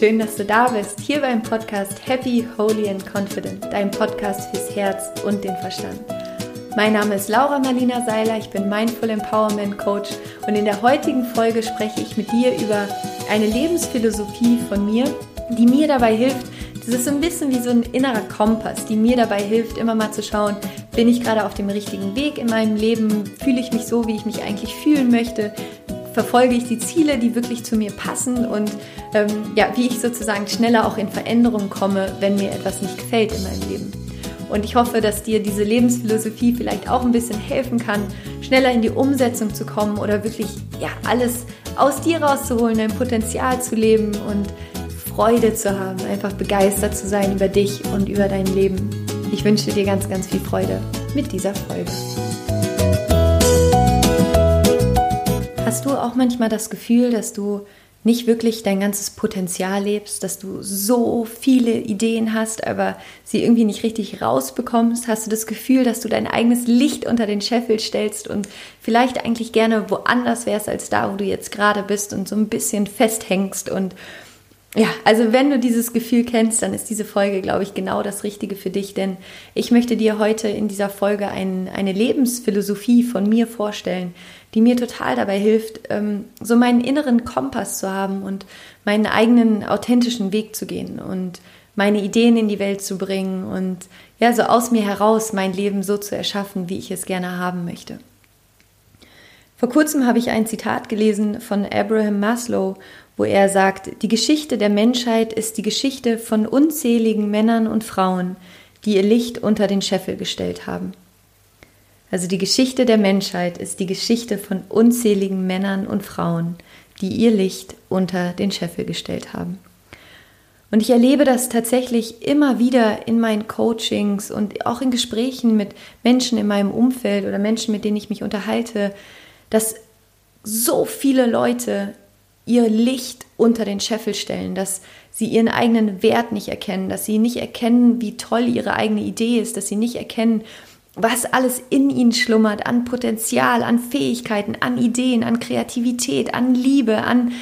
schön, dass du da bist, hier beim Podcast Happy, Holy and Confident, dein Podcast fürs Herz und den Verstand. Mein Name ist Laura Marlina Seiler, ich bin Mindful Empowerment Coach und in der heutigen Folge spreche ich mit dir über eine Lebensphilosophie von mir, die mir dabei hilft, das ist so ein bisschen wie so ein innerer Kompass, die mir dabei hilft, immer mal zu schauen, bin ich gerade auf dem richtigen Weg in meinem Leben, fühle ich mich so, wie ich mich eigentlich fühlen möchte, verfolge ich die Ziele, die wirklich zu mir passen und ähm, ja, wie ich sozusagen schneller auch in Veränderungen komme, wenn mir etwas nicht gefällt in meinem Leben. Und ich hoffe, dass dir diese Lebensphilosophie vielleicht auch ein bisschen helfen kann, schneller in die Umsetzung zu kommen oder wirklich ja, alles aus dir rauszuholen, dein Potenzial zu leben und Freude zu haben, einfach begeistert zu sein über dich und über dein Leben. Ich wünsche dir ganz, ganz viel Freude mit dieser Folge. Hast du auch manchmal das Gefühl, dass du nicht wirklich dein ganzes Potenzial lebst, dass du so viele Ideen hast, aber sie irgendwie nicht richtig rausbekommst? Hast du das Gefühl, dass du dein eigenes Licht unter den Scheffel stellst und vielleicht eigentlich gerne woanders wärst als da, wo du jetzt gerade bist und so ein bisschen festhängst und ja, also wenn du dieses Gefühl kennst, dann ist diese Folge, glaube ich, genau das Richtige für dich, denn ich möchte dir heute in dieser Folge ein, eine Lebensphilosophie von mir vorstellen, die mir total dabei hilft, ähm, so meinen inneren Kompass zu haben und meinen eigenen authentischen Weg zu gehen und meine Ideen in die Welt zu bringen und ja, so aus mir heraus mein Leben so zu erschaffen, wie ich es gerne haben möchte. Vor kurzem habe ich ein Zitat gelesen von Abraham Maslow wo er sagt, die Geschichte der Menschheit ist die Geschichte von unzähligen Männern und Frauen, die ihr Licht unter den Scheffel gestellt haben. Also die Geschichte der Menschheit ist die Geschichte von unzähligen Männern und Frauen, die ihr Licht unter den Scheffel gestellt haben. Und ich erlebe das tatsächlich immer wieder in meinen Coachings und auch in Gesprächen mit Menschen in meinem Umfeld oder Menschen, mit denen ich mich unterhalte, dass so viele Leute ihr Licht unter den Scheffel stellen, dass sie ihren eigenen Wert nicht erkennen, dass sie nicht erkennen, wie toll ihre eigene Idee ist, dass sie nicht erkennen, was alles in ihnen schlummert an Potenzial, an Fähigkeiten, an Ideen, an Kreativität, an Liebe, an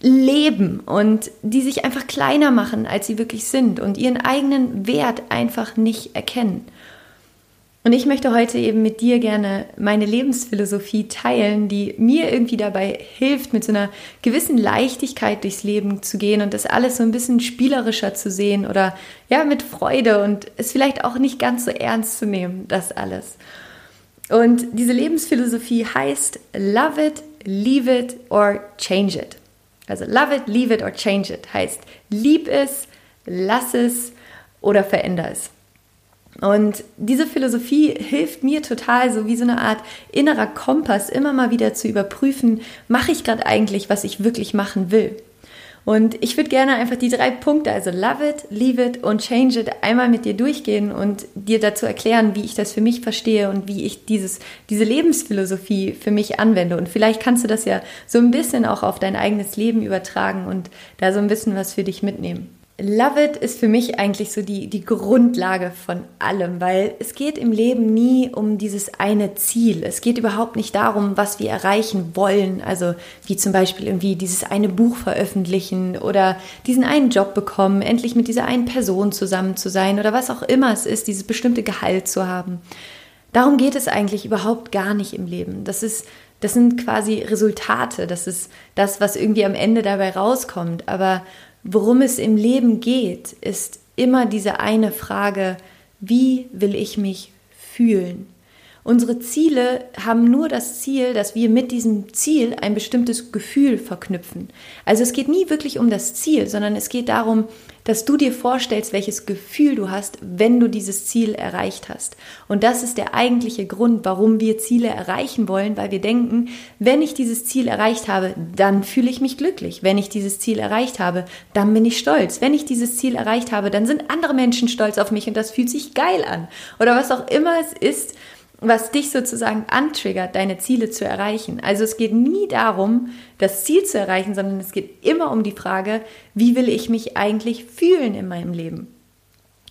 Leben und die sich einfach kleiner machen, als sie wirklich sind und ihren eigenen Wert einfach nicht erkennen. Und ich möchte heute eben mit dir gerne meine Lebensphilosophie teilen, die mir irgendwie dabei hilft, mit so einer gewissen Leichtigkeit durchs Leben zu gehen und das alles so ein bisschen spielerischer zu sehen oder ja, mit Freude und es vielleicht auch nicht ganz so ernst zu nehmen, das alles. Und diese Lebensphilosophie heißt Love it, leave it or change it. Also love it, leave it or change it heißt lieb es, lass es oder veränder es. Und diese Philosophie hilft mir total, so wie so eine Art innerer Kompass, immer mal wieder zu überprüfen, mache ich gerade eigentlich, was ich wirklich machen will. Und ich würde gerne einfach die drei Punkte, also love it, leave it und change it, einmal mit dir durchgehen und dir dazu erklären, wie ich das für mich verstehe und wie ich dieses, diese Lebensphilosophie für mich anwende. Und vielleicht kannst du das ja so ein bisschen auch auf dein eigenes Leben übertragen und da so ein bisschen was für dich mitnehmen. Love It ist für mich eigentlich so die, die Grundlage von allem, weil es geht im Leben nie um dieses eine Ziel. Es geht überhaupt nicht darum, was wir erreichen wollen. Also wie zum Beispiel irgendwie dieses eine Buch veröffentlichen oder diesen einen Job bekommen, endlich mit dieser einen Person zusammen zu sein oder was auch immer es ist, dieses bestimmte Gehalt zu haben. Darum geht es eigentlich überhaupt gar nicht im Leben. Das ist das sind quasi Resultate, das ist das, was irgendwie am Ende dabei rauskommt. Aber Worum es im Leben geht, ist immer diese eine Frage, wie will ich mich fühlen? Unsere Ziele haben nur das Ziel, dass wir mit diesem Ziel ein bestimmtes Gefühl verknüpfen. Also es geht nie wirklich um das Ziel, sondern es geht darum, dass du dir vorstellst, welches Gefühl du hast, wenn du dieses Ziel erreicht hast. Und das ist der eigentliche Grund, warum wir Ziele erreichen wollen, weil wir denken, wenn ich dieses Ziel erreicht habe, dann fühle ich mich glücklich. Wenn ich dieses Ziel erreicht habe, dann bin ich stolz. Wenn ich dieses Ziel erreicht habe, dann sind andere Menschen stolz auf mich und das fühlt sich geil an. Oder was auch immer es ist, was dich sozusagen antriggert, deine Ziele zu erreichen. Also es geht nie darum, das Ziel zu erreichen, sondern es geht immer um die Frage, wie will ich mich eigentlich fühlen in meinem Leben?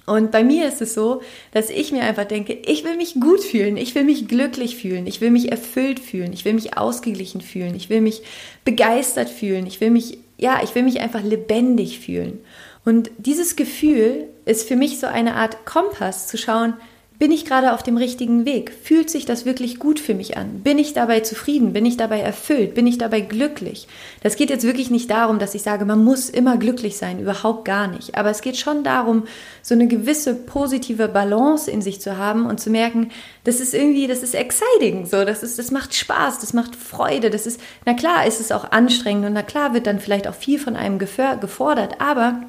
Und bei mir ist es so, dass ich mir einfach denke, ich will mich gut fühlen, ich will mich glücklich fühlen, ich will mich erfüllt fühlen, ich will mich ausgeglichen fühlen, ich will mich begeistert fühlen, ich will mich ja, ich will mich einfach lebendig fühlen. Und dieses Gefühl ist für mich so eine Art Kompass zu schauen, bin ich gerade auf dem richtigen Weg? Fühlt sich das wirklich gut für mich an? Bin ich dabei zufrieden? Bin ich dabei erfüllt? Bin ich dabei glücklich? Das geht jetzt wirklich nicht darum, dass ich sage, man muss immer glücklich sein, überhaupt gar nicht. Aber es geht schon darum, so eine gewisse positive Balance in sich zu haben und zu merken, das ist irgendwie, das ist exciting, so, das ist, das macht Spaß, das macht Freude, das ist, na klar ist es auch anstrengend und na klar wird dann vielleicht auch viel von einem gefordert, aber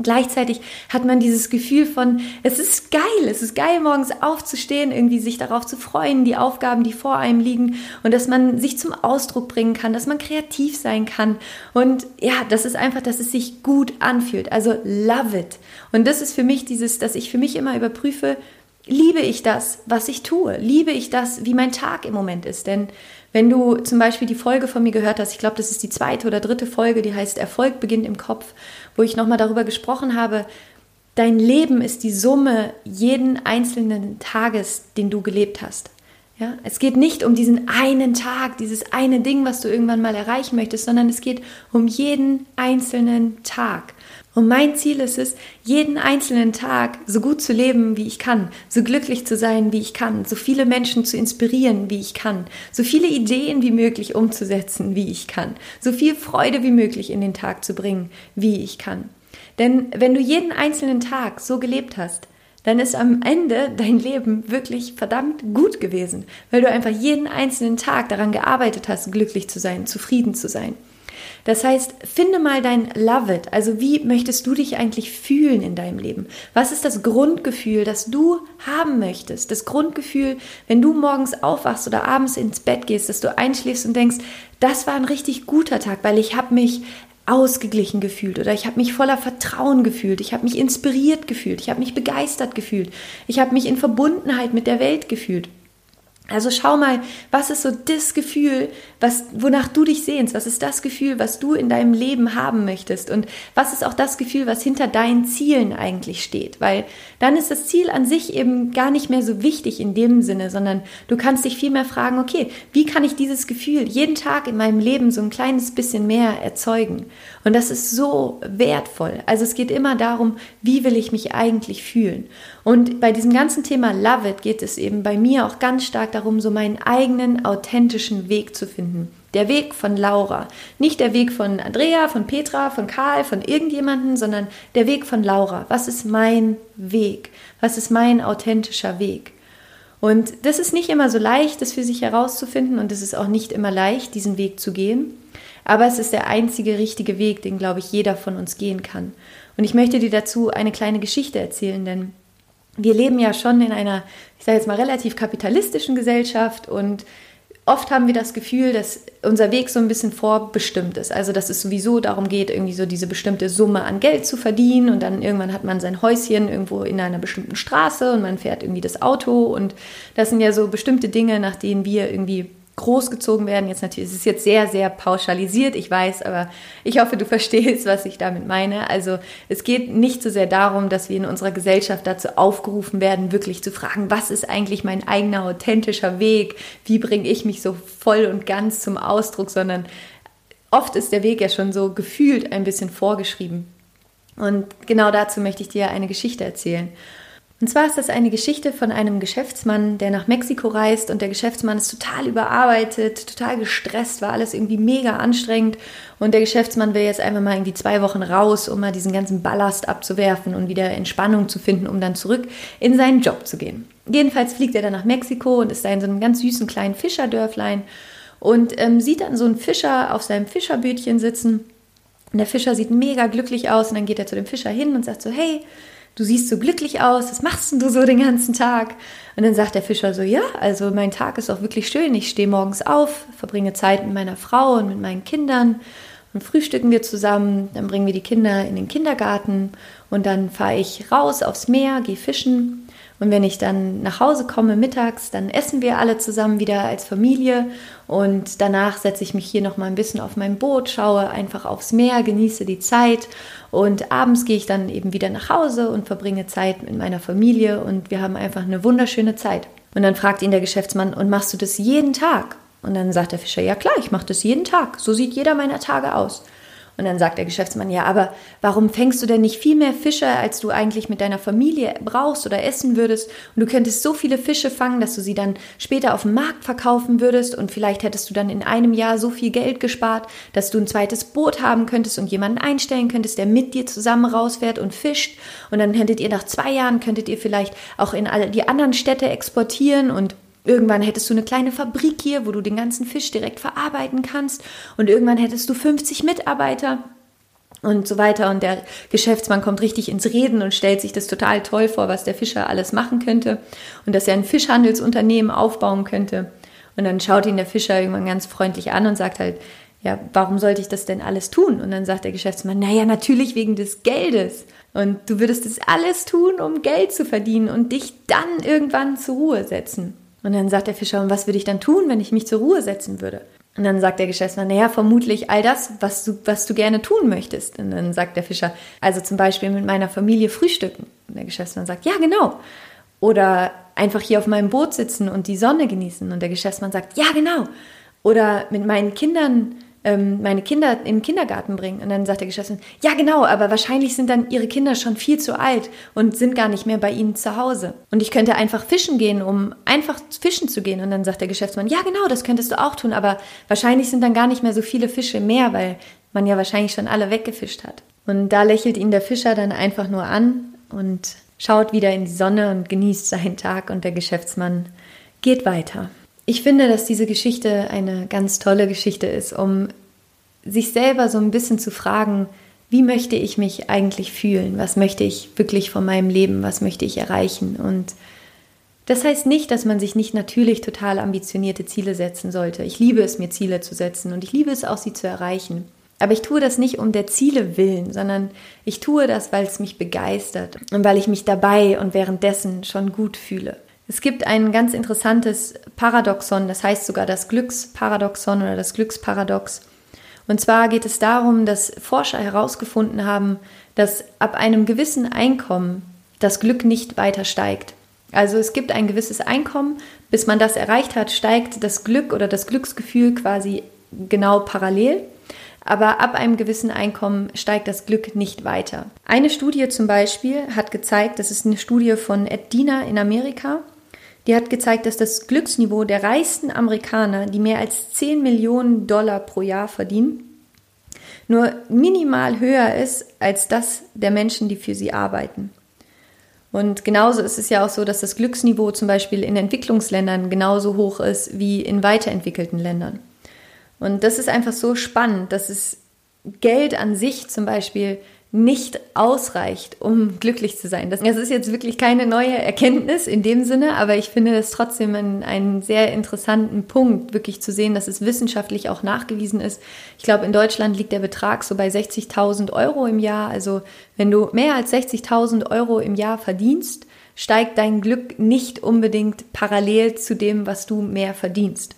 Gleichzeitig hat man dieses Gefühl von, es ist geil, es ist geil, morgens aufzustehen, irgendwie sich darauf zu freuen, die Aufgaben, die vor einem liegen und dass man sich zum Ausdruck bringen kann, dass man kreativ sein kann. Und ja, das ist einfach, dass es sich gut anfühlt. Also love it. Und das ist für mich dieses, dass ich für mich immer überprüfe, liebe ich das, was ich tue? Liebe ich das, wie mein Tag im Moment ist? Denn wenn du zum Beispiel die Folge von mir gehört hast, ich glaube, das ist die zweite oder dritte Folge, die heißt Erfolg beginnt im Kopf, wo ich nochmal darüber gesprochen habe, dein Leben ist die Summe jeden einzelnen Tages, den du gelebt hast. Ja, es geht nicht um diesen einen Tag, dieses eine Ding, was du irgendwann mal erreichen möchtest, sondern es geht um jeden einzelnen Tag. Und mein Ziel ist es, jeden einzelnen Tag so gut zu leben, wie ich kann, so glücklich zu sein, wie ich kann, so viele Menschen zu inspirieren, wie ich kann, so viele Ideen wie möglich umzusetzen, wie ich kann, so viel Freude wie möglich in den Tag zu bringen, wie ich kann. Denn wenn du jeden einzelnen Tag so gelebt hast, dann ist am Ende dein Leben wirklich verdammt gut gewesen, weil du einfach jeden einzelnen Tag daran gearbeitet hast, glücklich zu sein, zufrieden zu sein. Das heißt, finde mal dein Love it. Also wie möchtest du dich eigentlich fühlen in deinem Leben? Was ist das Grundgefühl, das du haben möchtest? Das Grundgefühl, wenn du morgens aufwachst oder abends ins Bett gehst, dass du einschläfst und denkst, das war ein richtig guter Tag, weil ich habe mich ausgeglichen gefühlt oder ich habe mich voller Vertrauen gefühlt, ich habe mich inspiriert gefühlt, ich habe mich begeistert gefühlt, ich habe mich in Verbundenheit mit der Welt gefühlt. Also schau mal, was ist so das Gefühl, was, wonach du dich sehnst? Was ist das Gefühl, was du in deinem Leben haben möchtest? Und was ist auch das Gefühl, was hinter deinen Zielen eigentlich steht? Weil dann ist das Ziel an sich eben gar nicht mehr so wichtig in dem Sinne, sondern du kannst dich vielmehr fragen, okay, wie kann ich dieses Gefühl jeden Tag in meinem Leben so ein kleines bisschen mehr erzeugen? Und das ist so wertvoll. Also es geht immer darum, wie will ich mich eigentlich fühlen? Und bei diesem ganzen Thema Love It geht es eben bei mir auch ganz stark darum, so meinen eigenen authentischen Weg zu finden. Der Weg von Laura. Nicht der Weg von Andrea, von Petra, von Karl, von irgendjemanden, sondern der Weg von Laura. Was ist mein Weg? Was ist mein authentischer Weg? Und das ist nicht immer so leicht, das für sich herauszufinden und es ist auch nicht immer leicht, diesen Weg zu gehen. Aber es ist der einzige richtige Weg, den, glaube ich, jeder von uns gehen kann. Und ich möchte dir dazu eine kleine Geschichte erzählen, denn wir leben ja schon in einer, ich sage jetzt mal, relativ kapitalistischen Gesellschaft und oft haben wir das Gefühl, dass unser Weg so ein bisschen vorbestimmt ist. Also, dass es sowieso darum geht, irgendwie so diese bestimmte Summe an Geld zu verdienen und dann irgendwann hat man sein Häuschen irgendwo in einer bestimmten Straße und man fährt irgendwie das Auto und das sind ja so bestimmte Dinge, nach denen wir irgendwie großgezogen werden. Jetzt natürlich, es ist jetzt sehr, sehr pauschalisiert, ich weiß, aber ich hoffe, du verstehst, was ich damit meine. Also es geht nicht so sehr darum, dass wir in unserer Gesellschaft dazu aufgerufen werden, wirklich zu fragen, was ist eigentlich mein eigener authentischer Weg? Wie bringe ich mich so voll und ganz zum Ausdruck? Sondern oft ist der Weg ja schon so gefühlt ein bisschen vorgeschrieben. Und genau dazu möchte ich dir eine Geschichte erzählen. Und zwar ist das eine Geschichte von einem Geschäftsmann, der nach Mexiko reist und der Geschäftsmann ist total überarbeitet, total gestresst, war alles irgendwie mega anstrengend und der Geschäftsmann will jetzt einfach mal irgendwie zwei Wochen raus, um mal diesen ganzen Ballast abzuwerfen und wieder Entspannung zu finden, um dann zurück in seinen Job zu gehen. Jedenfalls fliegt er dann nach Mexiko und ist da in so einem ganz süßen kleinen Fischerdörflein und ähm, sieht dann so einen Fischer auf seinem Fischerbötchen sitzen. Und der Fischer sieht mega glücklich aus und dann geht er zu dem Fischer hin und sagt so, hey, du siehst so glücklich aus, was machst denn du so den ganzen Tag? Und dann sagt der Fischer so, ja, also mein Tag ist auch wirklich schön. Ich stehe morgens auf, verbringe Zeit mit meiner Frau und mit meinen Kindern und frühstücken wir zusammen. Dann bringen wir die Kinder in den Kindergarten und dann fahre ich raus aufs Meer, gehe fischen und wenn ich dann nach Hause komme mittags, dann essen wir alle zusammen wieder als Familie. Und danach setze ich mich hier noch mal ein bisschen auf mein Boot, schaue einfach aufs Meer, genieße die Zeit. Und abends gehe ich dann eben wieder nach Hause und verbringe Zeit mit meiner Familie. Und wir haben einfach eine wunderschöne Zeit. Und dann fragt ihn der Geschäftsmann, und machst du das jeden Tag? Und dann sagt der Fischer, ja klar, ich mache das jeden Tag. So sieht jeder meiner Tage aus. Und dann sagt der Geschäftsmann, ja, aber warum fängst du denn nicht viel mehr Fische, als du eigentlich mit deiner Familie brauchst oder essen würdest? Und du könntest so viele Fische fangen, dass du sie dann später auf dem Markt verkaufen würdest und vielleicht hättest du dann in einem Jahr so viel Geld gespart, dass du ein zweites Boot haben könntest und jemanden einstellen könntest, der mit dir zusammen rausfährt und fischt. Und dann hättet ihr nach zwei Jahren, könntet ihr vielleicht auch in all die anderen Städte exportieren und Irgendwann hättest du eine kleine Fabrik hier, wo du den ganzen Fisch direkt verarbeiten kannst. Und irgendwann hättest du 50 Mitarbeiter und so weiter. Und der Geschäftsmann kommt richtig ins Reden und stellt sich das total toll vor, was der Fischer alles machen könnte und dass er ein Fischhandelsunternehmen aufbauen könnte. Und dann schaut ihn der Fischer irgendwann ganz freundlich an und sagt halt, ja, warum sollte ich das denn alles tun? Und dann sagt der Geschäftsmann, naja, natürlich wegen des Geldes. Und du würdest das alles tun, um Geld zu verdienen und dich dann irgendwann zur Ruhe setzen. Und dann sagt der Fischer, und was würde ich dann tun, wenn ich mich zur Ruhe setzen würde? Und dann sagt der Geschäftsmann, naja, vermutlich all das, was du, was du gerne tun möchtest. Und dann sagt der Fischer, also zum Beispiel mit meiner Familie frühstücken. Und der Geschäftsmann sagt, ja, genau. Oder einfach hier auf meinem Boot sitzen und die Sonne genießen. Und der Geschäftsmann sagt, ja, genau. Oder mit meinen Kindern ähm, meine Kinder in den Kindergarten bringen. Und dann sagt der Geschäftsmann, ja genau, aber wahrscheinlich sind dann ihre Kinder schon viel zu alt und sind gar nicht mehr bei ihnen zu Hause. Und ich könnte einfach fischen gehen, um einfach fischen zu gehen. Und dann sagt der Geschäftsmann, ja genau, das könntest du auch tun, aber wahrscheinlich sind dann gar nicht mehr so viele Fische mehr, weil man ja wahrscheinlich schon alle weggefischt hat. Und da lächelt ihn der Fischer dann einfach nur an und schaut wieder in die Sonne und genießt seinen Tag und der Geschäftsmann geht weiter. Ich finde, dass diese Geschichte eine ganz tolle Geschichte ist, um sich selber so ein bisschen zu fragen, wie möchte ich mich eigentlich fühlen? Was möchte ich wirklich von meinem Leben? Was möchte ich erreichen? Und das heißt nicht, dass man sich nicht natürlich total ambitionierte Ziele setzen sollte. Ich liebe es, mir Ziele zu setzen und ich liebe es auch, sie zu erreichen. Aber ich tue das nicht um der Ziele willen, sondern ich tue das, weil es mich begeistert und weil ich mich dabei und währenddessen schon gut fühle. Es gibt ein ganz interessantes Paradoxon, das heißt sogar das Glücksparadoxon oder das Glücksparadox. Und zwar geht es darum, dass Forscher herausgefunden haben, dass ab einem gewissen Einkommen das Glück nicht weiter steigt. Also es gibt ein gewisses Einkommen, bis man das erreicht hat, steigt das Glück oder das Glücksgefühl quasi genau parallel. Aber ab einem gewissen Einkommen steigt das Glück nicht weiter. Eine Studie zum Beispiel hat gezeigt, das ist eine Studie von Ed Diener in Amerika, die hat gezeigt, dass das Glücksniveau der reichsten Amerikaner, die mehr als 10 Millionen Dollar pro Jahr verdienen, nur minimal höher ist als das der Menschen, die für sie arbeiten. Und genauso ist es ja auch so, dass das Glücksniveau zum Beispiel in Entwicklungsländern genauso hoch ist wie in weiterentwickelten Ländern. Und das ist einfach so spannend, dass es Geld an sich zum Beispiel nicht ausreicht, um glücklich zu sein. Das, ist jetzt wirklich keine neue Erkenntnis in dem Sinne, aber ich finde es trotzdem einen, einen sehr interessanten Punkt, wirklich zu sehen, dass es wissenschaftlich auch nachgewiesen ist. Ich glaube, in Deutschland liegt der Betrag so bei 60.000 Euro im Jahr. Also wenn du mehr als 60.000 Euro im Jahr verdienst, steigt dein Glück nicht unbedingt parallel zu dem, was du mehr verdienst.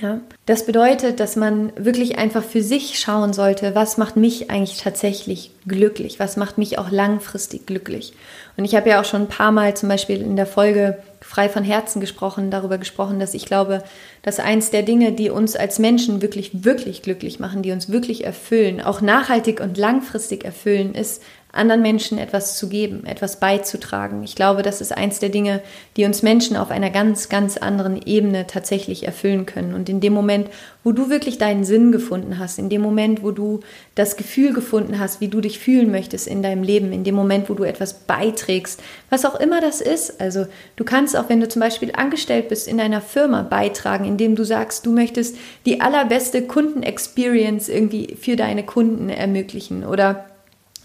Ja? Das bedeutet, dass man wirklich einfach für sich schauen sollte, was macht mich eigentlich tatsächlich glücklich, was macht mich auch langfristig glücklich. Und ich habe ja auch schon ein paar Mal zum Beispiel in der Folge frei von Herzen gesprochen, darüber gesprochen, dass ich glaube, dass eins der Dinge, die uns als Menschen wirklich, wirklich glücklich machen, die uns wirklich erfüllen, auch nachhaltig und langfristig erfüllen, ist anderen Menschen etwas zu geben, etwas beizutragen. Ich glaube, das ist eins der Dinge, die uns Menschen auf einer ganz, ganz anderen Ebene tatsächlich erfüllen können. Und in dem Moment, wo du wirklich deinen Sinn gefunden hast, in dem Moment, wo du das Gefühl gefunden hast, wie du dich fühlen möchtest in deinem Leben, in dem Moment, wo du etwas beiträgst, was auch immer das ist. Also du kannst auch, wenn du zum Beispiel angestellt bist in einer Firma, beitragen, indem du sagst, du möchtest die allerbeste Kundenexperience irgendwie für deine Kunden ermöglichen oder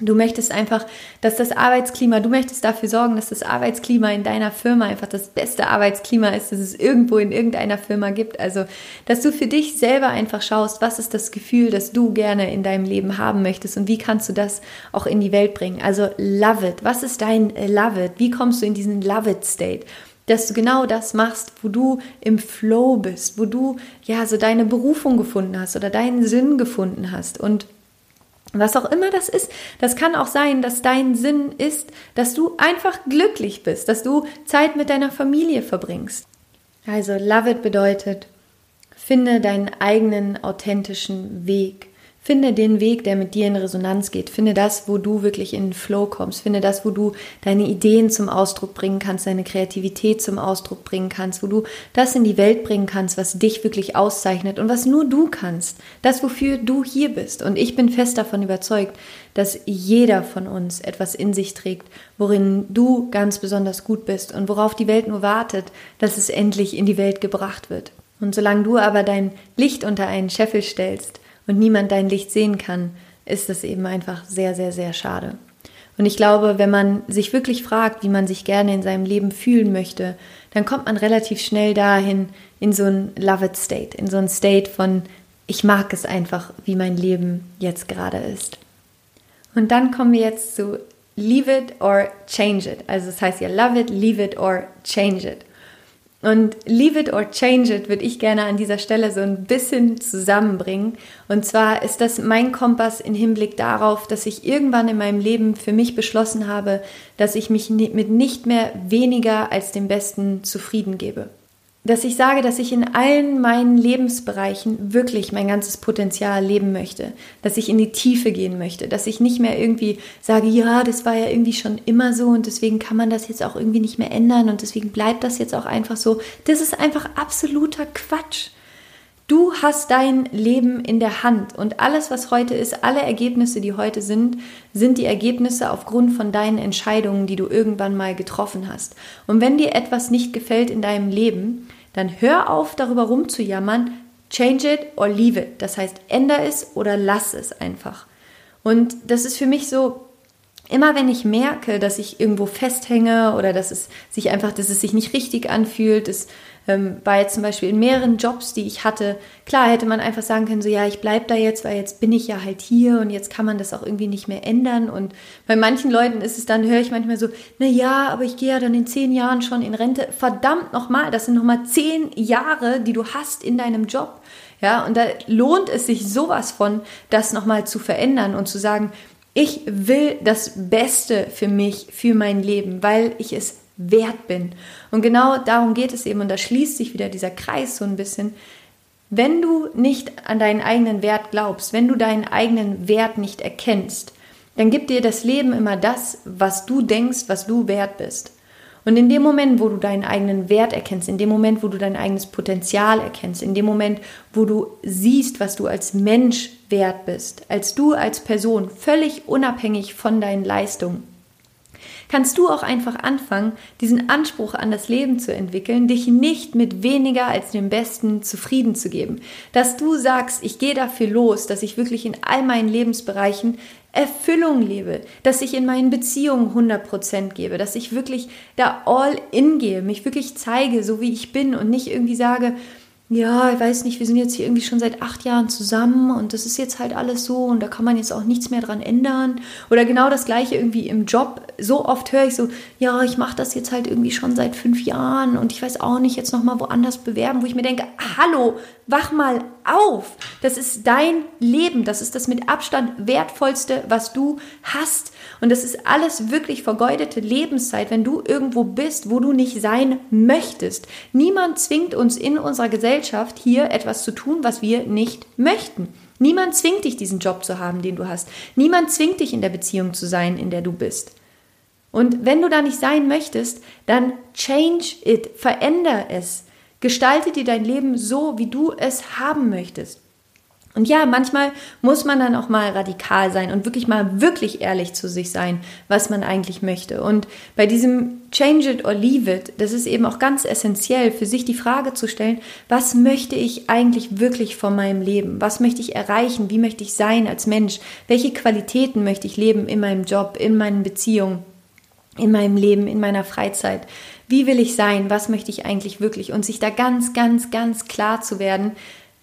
Du möchtest einfach, dass das Arbeitsklima, du möchtest dafür sorgen, dass das Arbeitsklima in deiner Firma einfach das beste Arbeitsklima ist, das es irgendwo in irgendeiner Firma gibt. Also, dass du für dich selber einfach schaust, was ist das Gefühl, das du gerne in deinem Leben haben möchtest und wie kannst du das auch in die Welt bringen. Also, love it. Was ist dein Love it? Wie kommst du in diesen Love it State? dass du genau das machst, wo du im Flow bist, wo du ja so deine Berufung gefunden hast oder deinen Sinn gefunden hast und was auch immer das ist, das kann auch sein, dass dein Sinn ist, dass du einfach glücklich bist, dass du Zeit mit deiner Familie verbringst. Also Love It bedeutet, finde deinen eigenen authentischen Weg. Finde den Weg, der mit dir in Resonanz geht. Finde das, wo du wirklich in den Flow kommst. Finde das, wo du deine Ideen zum Ausdruck bringen kannst, deine Kreativität zum Ausdruck bringen kannst, wo du das in die Welt bringen kannst, was dich wirklich auszeichnet und was nur du kannst. Das, wofür du hier bist. Und ich bin fest davon überzeugt, dass jeder von uns etwas in sich trägt, worin du ganz besonders gut bist und worauf die Welt nur wartet, dass es endlich in die Welt gebracht wird. Und solange du aber dein Licht unter einen Scheffel stellst, und niemand dein Licht sehen kann, ist das eben einfach sehr, sehr, sehr schade. Und ich glaube, wenn man sich wirklich fragt, wie man sich gerne in seinem Leben fühlen möchte, dann kommt man relativ schnell dahin in so ein Love-it State, in so ein State von, ich mag es einfach, wie mein Leben jetzt gerade ist. Und dann kommen wir jetzt zu Leave it or change it. Also das heißt ja Love it, leave it or change it. Und Leave It or Change It würde ich gerne an dieser Stelle so ein bisschen zusammenbringen. Und zwar ist das mein Kompass im Hinblick darauf, dass ich irgendwann in meinem Leben für mich beschlossen habe, dass ich mich mit nicht mehr weniger als dem Besten zufrieden gebe dass ich sage, dass ich in allen meinen Lebensbereichen wirklich mein ganzes Potenzial leben möchte, dass ich in die Tiefe gehen möchte, dass ich nicht mehr irgendwie sage, ja, das war ja irgendwie schon immer so und deswegen kann man das jetzt auch irgendwie nicht mehr ändern und deswegen bleibt das jetzt auch einfach so. Das ist einfach absoluter Quatsch. Du hast dein Leben in der Hand und alles, was heute ist, alle Ergebnisse, die heute sind, sind die Ergebnisse aufgrund von deinen Entscheidungen, die du irgendwann mal getroffen hast. Und wenn dir etwas nicht gefällt in deinem Leben, dann hör auf, darüber rumzujammern, change it or leave it. Das heißt, änder es oder lass es einfach. Und das ist für mich so, immer wenn ich merke, dass ich irgendwo festhänge oder dass es sich einfach, dass es sich nicht richtig anfühlt, dass ähm, war jetzt zum Beispiel in mehreren Jobs, die ich hatte. Klar hätte man einfach sagen können, so ja, ich bleibe da jetzt, weil jetzt bin ich ja halt hier und jetzt kann man das auch irgendwie nicht mehr ändern. Und bei manchen Leuten ist es dann, höre ich manchmal so, na ja, aber ich gehe ja dann in zehn Jahren schon in Rente. Verdammt nochmal, das sind nochmal zehn Jahre, die du hast in deinem Job. Ja, und da lohnt es sich sowas von, das nochmal zu verändern und zu sagen, ich will das Beste für mich, für mein Leben, weil ich es wert bin. Und genau darum geht es eben, und da schließt sich wieder dieser Kreis so ein bisschen. Wenn du nicht an deinen eigenen Wert glaubst, wenn du deinen eigenen Wert nicht erkennst, dann gibt dir das Leben immer das, was du denkst, was du wert bist. Und in dem Moment, wo du deinen eigenen Wert erkennst, in dem Moment, wo du dein eigenes Potenzial erkennst, in dem Moment, wo du siehst, was du als Mensch wert bist, als du als Person, völlig unabhängig von deinen Leistungen, kannst du auch einfach anfangen, diesen Anspruch an das Leben zu entwickeln, dich nicht mit weniger als dem Besten zufrieden zu geben. Dass du sagst, ich gehe dafür los, dass ich wirklich in all meinen Lebensbereichen Erfüllung lebe, dass ich in meinen Beziehungen 100% gebe, dass ich wirklich da all in gehe, mich wirklich zeige, so wie ich bin und nicht irgendwie sage, ja, ich weiß nicht, wir sind jetzt hier irgendwie schon seit acht Jahren zusammen und das ist jetzt halt alles so und da kann man jetzt auch nichts mehr dran ändern. Oder genau das gleiche irgendwie im Job. So oft höre ich so, ja, ich mache das jetzt halt irgendwie schon seit fünf Jahren und ich weiß auch nicht, jetzt nochmal woanders bewerben, wo ich mir denke, hallo, wach mal auf. Das ist dein Leben. Das ist das mit Abstand wertvollste, was du hast. Und das ist alles wirklich vergeudete Lebenszeit, wenn du irgendwo bist, wo du nicht sein möchtest. Niemand zwingt uns in unserer Gesellschaft hier etwas zu tun, was wir nicht möchten. Niemand zwingt dich, diesen Job zu haben, den du hast. Niemand zwingt dich, in der Beziehung zu sein, in der du bist. Und wenn du da nicht sein möchtest, dann change it, veränder es. Gestalte dir dein Leben so, wie du es haben möchtest. Und ja, manchmal muss man dann auch mal radikal sein und wirklich mal wirklich ehrlich zu sich sein, was man eigentlich möchte. Und bei diesem Change it or leave it, das ist eben auch ganz essentiell, für sich die Frage zu stellen, was möchte ich eigentlich wirklich von meinem Leben? Was möchte ich erreichen? Wie möchte ich sein als Mensch? Welche Qualitäten möchte ich leben in meinem Job, in meinen Beziehungen, in meinem Leben, in meiner Freizeit? Wie will ich sein? Was möchte ich eigentlich wirklich? Und sich da ganz, ganz, ganz klar zu werden,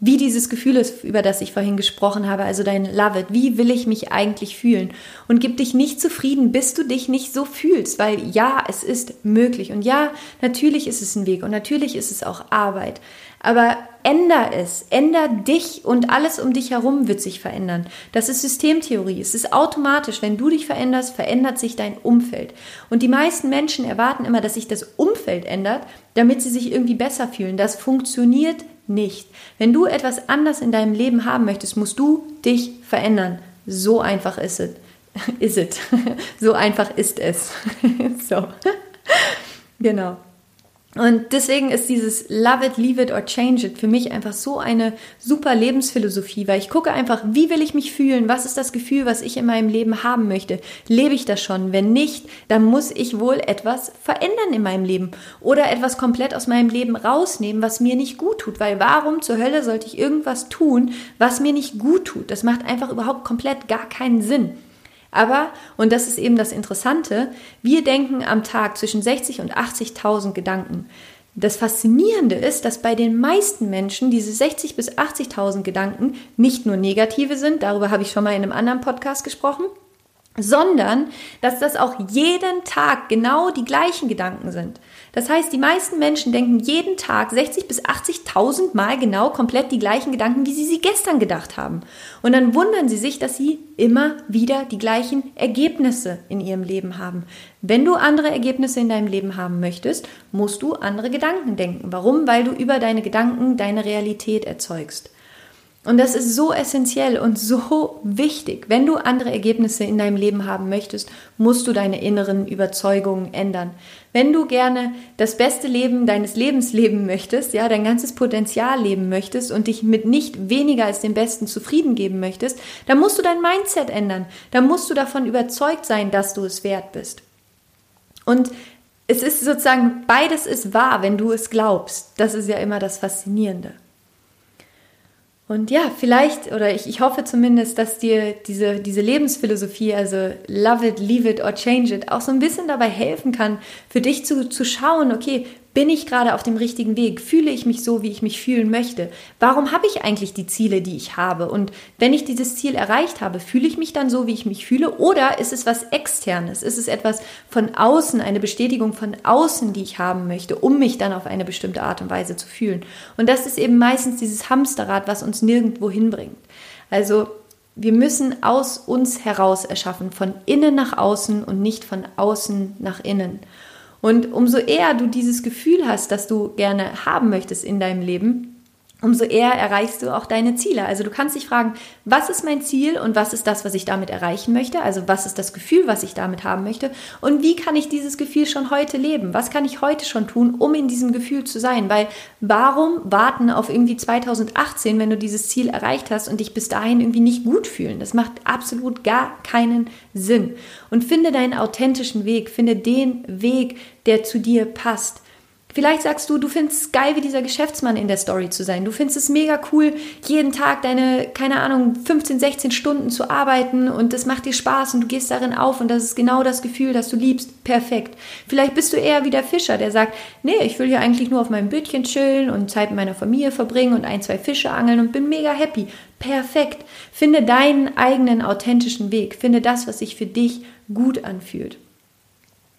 wie dieses Gefühl ist, über das ich vorhin gesprochen habe, also dein Love it. Wie will ich mich eigentlich fühlen? Und gib dich nicht zufrieden, bis du dich nicht so fühlst, weil ja, es ist möglich. Und ja, natürlich ist es ein Weg und natürlich ist es auch Arbeit. Aber änder es, änder dich und alles um dich herum wird sich verändern. Das ist Systemtheorie. Es ist automatisch, wenn du dich veränderst, verändert sich dein Umfeld. Und die meisten Menschen erwarten immer, dass sich das Umfeld ändert, damit sie sich irgendwie besser fühlen. Das funktioniert nicht. Wenn du etwas anders in deinem Leben haben möchtest, musst du dich verändern. So einfach ist es. Ist es. So einfach ist es. so. Genau. Und deswegen ist dieses Love it, leave it or change it für mich einfach so eine super Lebensphilosophie, weil ich gucke einfach, wie will ich mich fühlen? Was ist das Gefühl, was ich in meinem Leben haben möchte? Lebe ich das schon? Wenn nicht, dann muss ich wohl etwas verändern in meinem Leben oder etwas komplett aus meinem Leben rausnehmen, was mir nicht gut tut, weil warum zur Hölle sollte ich irgendwas tun, was mir nicht gut tut? Das macht einfach überhaupt komplett gar keinen Sinn. Aber, und das ist eben das Interessante, wir denken am Tag zwischen 60 und 80.000 Gedanken. Das Faszinierende ist, dass bei den meisten Menschen diese 60 bis 80.000 Gedanken nicht nur negative sind, darüber habe ich schon mal in einem anderen Podcast gesprochen, sondern dass das auch jeden Tag genau die gleichen Gedanken sind. Das heißt, die meisten Menschen denken jeden Tag 60 bis 80.000 Mal genau komplett die gleichen Gedanken, wie sie sie gestern gedacht haben. Und dann wundern sie sich, dass sie immer wieder die gleichen Ergebnisse in ihrem Leben haben. Wenn du andere Ergebnisse in deinem Leben haben möchtest, musst du andere Gedanken denken. Warum? Weil du über deine Gedanken deine Realität erzeugst. Und das ist so essentiell und so wichtig. Wenn du andere Ergebnisse in deinem Leben haben möchtest, musst du deine inneren Überzeugungen ändern. Wenn du gerne das beste Leben deines Lebens leben möchtest, ja, dein ganzes Potenzial leben möchtest und dich mit nicht weniger als dem Besten zufrieden geben möchtest, dann musst du dein Mindset ändern. Dann musst du davon überzeugt sein, dass du es wert bist. Und es ist sozusagen, beides ist wahr, wenn du es glaubst. Das ist ja immer das Faszinierende. Und ja, vielleicht, oder ich, ich hoffe zumindest, dass dir diese, diese Lebensphilosophie, also love it, leave it or change it, auch so ein bisschen dabei helfen kann, für dich zu, zu schauen, okay, bin ich gerade auf dem richtigen Weg? Fühle ich mich so, wie ich mich fühlen möchte? Warum habe ich eigentlich die Ziele, die ich habe? Und wenn ich dieses Ziel erreicht habe, fühle ich mich dann so, wie ich mich fühle? Oder ist es was Externes? Ist es etwas von außen, eine Bestätigung von außen, die ich haben möchte, um mich dann auf eine bestimmte Art und Weise zu fühlen? Und das ist eben meistens dieses Hamsterrad, was uns nirgendwo hinbringt. Also wir müssen aus uns heraus erschaffen, von innen nach außen und nicht von außen nach innen. Und umso eher du dieses Gefühl hast, dass du gerne haben möchtest in deinem Leben, umso eher erreichst du auch deine Ziele. Also du kannst dich fragen, was ist mein Ziel und was ist das, was ich damit erreichen möchte? Also was ist das Gefühl, was ich damit haben möchte? Und wie kann ich dieses Gefühl schon heute leben? Was kann ich heute schon tun, um in diesem Gefühl zu sein? Weil warum warten auf irgendwie 2018, wenn du dieses Ziel erreicht hast und dich bis dahin irgendwie nicht gut fühlen? Das macht absolut gar keinen Sinn. Und finde deinen authentischen Weg, finde den Weg, der zu dir passt. Vielleicht sagst du, du findest es geil, wie dieser Geschäftsmann in der Story zu sein. Du findest es mega cool, jeden Tag deine, keine Ahnung, 15, 16 Stunden zu arbeiten und das macht dir Spaß und du gehst darin auf und das ist genau das Gefühl, das du liebst. Perfekt. Vielleicht bist du eher wie der Fischer, der sagt, nee, ich will hier eigentlich nur auf meinem Bötchen chillen und Zeit mit meiner Familie verbringen und ein, zwei Fische angeln und bin mega happy. Perfekt. Finde deinen eigenen authentischen Weg. Finde das, was sich für dich gut anfühlt.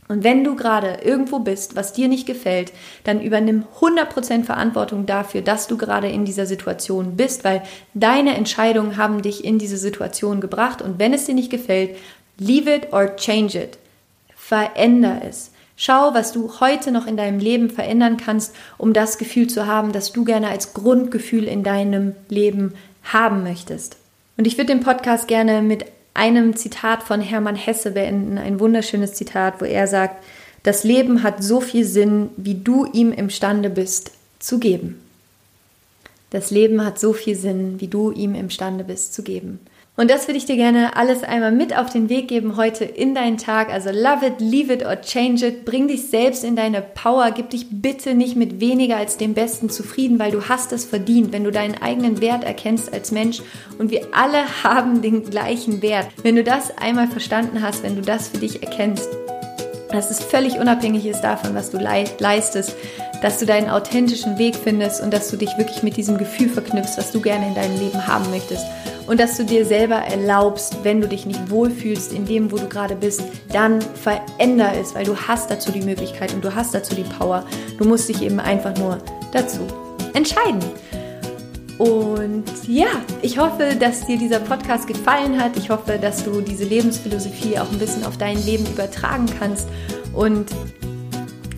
Und wenn du gerade irgendwo bist, was dir nicht gefällt, dann übernimm 100% Verantwortung dafür, dass du gerade in dieser Situation bist, weil deine Entscheidungen haben dich in diese Situation gebracht. Und wenn es dir nicht gefällt, leave it or change it. Veränder es. Schau, was du heute noch in deinem Leben verändern kannst, um das Gefühl zu haben, das du gerne als Grundgefühl in deinem Leben haben möchtest. Und ich würde den Podcast gerne mit einem Zitat von Hermann Hesse beenden, ein wunderschönes Zitat, wo er sagt, das Leben hat so viel Sinn, wie du ihm imstande bist zu geben. Das Leben hat so viel Sinn, wie du ihm imstande bist zu geben. Und das würde ich dir gerne alles einmal mit auf den Weg geben heute in deinen Tag. Also love it, leave it or change it. Bring dich selbst in deine Power. Gib dich bitte nicht mit weniger als dem Besten zufrieden, weil du hast es verdient, wenn du deinen eigenen Wert erkennst als Mensch. Und wir alle haben den gleichen Wert. Wenn du das einmal verstanden hast, wenn du das für dich erkennst, dass es völlig unabhängig ist davon, was du leistest, dass du deinen authentischen Weg findest und dass du dich wirklich mit diesem Gefühl verknüpfst, was du gerne in deinem Leben haben möchtest und dass du dir selber erlaubst, wenn du dich nicht wohlfühlst in dem, wo du gerade bist, dann veränder es, weil du hast dazu die Möglichkeit und du hast dazu die Power. Du musst dich eben einfach nur dazu entscheiden. Und ja, ich hoffe, dass dir dieser Podcast gefallen hat. Ich hoffe, dass du diese Lebensphilosophie auch ein bisschen auf dein Leben übertragen kannst. Und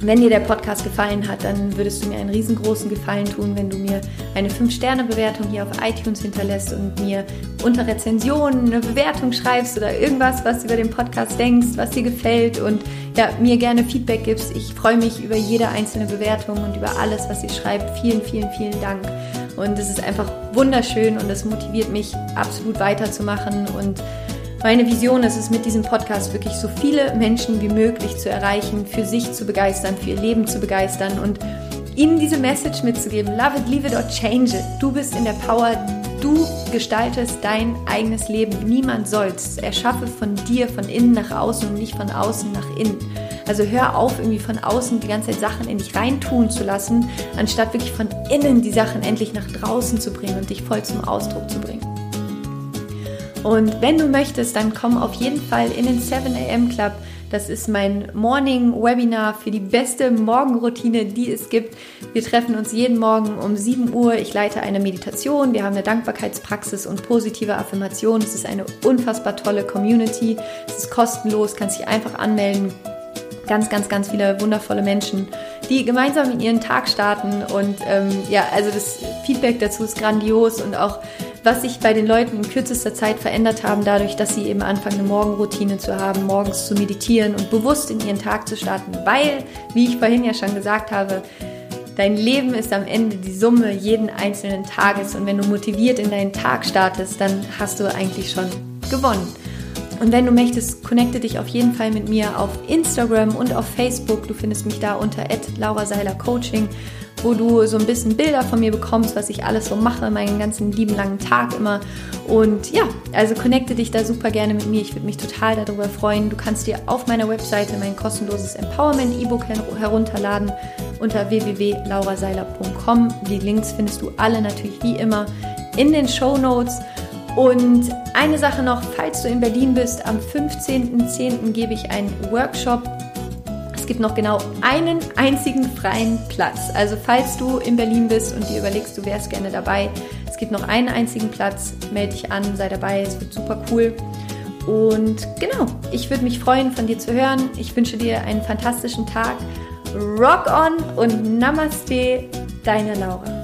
Wenn dir der Podcast gefallen hat, dann würdest du mir einen riesengroßen Gefallen tun, wenn du mir eine 5-Sterne-Bewertung hier auf iTunes hinterlässt und mir unter Rezensionen eine Bewertung schreibst oder irgendwas, was du über den Podcast denkst, was dir gefällt und ja, mir gerne Feedback gibst. Ich freue mich über jede einzelne Bewertung und über alles, was ihr schreibt. Vielen, vielen, vielen Dank. Und es ist einfach wunderschön und es motiviert mich absolut weiterzumachen und meine Vision ist es, mit diesem Podcast wirklich so viele Menschen wie möglich zu erreichen, für sich zu begeistern, für ihr Leben zu begeistern und ihnen diese Message mitzugeben. Love it, leave it or change it. Du bist in der Power, du gestaltest dein eigenes Leben. Niemand soll's. Erschaffe von dir von innen nach außen und nicht von außen nach innen. Also hör auf, irgendwie von außen die ganze Zeit Sachen in dich reintun zu lassen, anstatt wirklich von innen die Sachen endlich nach draußen zu bringen und dich voll zum Ausdruck zu bringen. Und wenn du möchtest, dann komm auf jeden Fall in den 7 AM Club. Das ist mein Morning Webinar für die beste Morgenroutine, die es gibt. Wir treffen uns jeden Morgen um 7 Uhr. Ich leite eine Meditation. Wir haben eine Dankbarkeitspraxis und positive Affirmation. Es ist eine unfassbar tolle Community. Es ist kostenlos, kannst dich einfach anmelden. Ganz, ganz, ganz viele wundervolle Menschen, die gemeinsam in ihren Tag starten. Und ähm, ja, also das Feedback dazu ist grandios und auch was sich bei den Leuten in kürzester Zeit verändert haben, dadurch, dass sie eben anfangen, eine Morgenroutine zu haben, morgens zu meditieren und bewusst in ihren Tag zu starten. Weil, wie ich vorhin ja schon gesagt habe, dein Leben ist am Ende die Summe jeden einzelnen Tages und wenn du motiviert in deinen Tag startest, dann hast du eigentlich schon gewonnen. Und wenn du möchtest, connecte dich auf jeden Fall mit mir auf Instagram und auf Facebook. Du findest mich da unter Laura Seiler Coaching wo du so ein bisschen Bilder von mir bekommst, was ich alles so mache, meinen ganzen lieben langen Tag immer. Und ja, also connecte dich da super gerne mit mir. Ich würde mich total darüber freuen. Du kannst dir auf meiner Webseite mein kostenloses Empowerment-E-Book herunterladen unter www.lauraseiler.com. Die Links findest du alle natürlich wie immer in den Show Notes. Und eine Sache noch, falls du in Berlin bist, am 15.10. gebe ich einen Workshop es gibt noch genau einen einzigen freien Platz. Also falls du in Berlin bist und dir überlegst, du wärst gerne dabei, es gibt noch einen einzigen Platz. Melde dich an, sei dabei, es wird super cool. Und genau, ich würde mich freuen, von dir zu hören. Ich wünsche dir einen fantastischen Tag. Rock on und Namaste, deine Laura.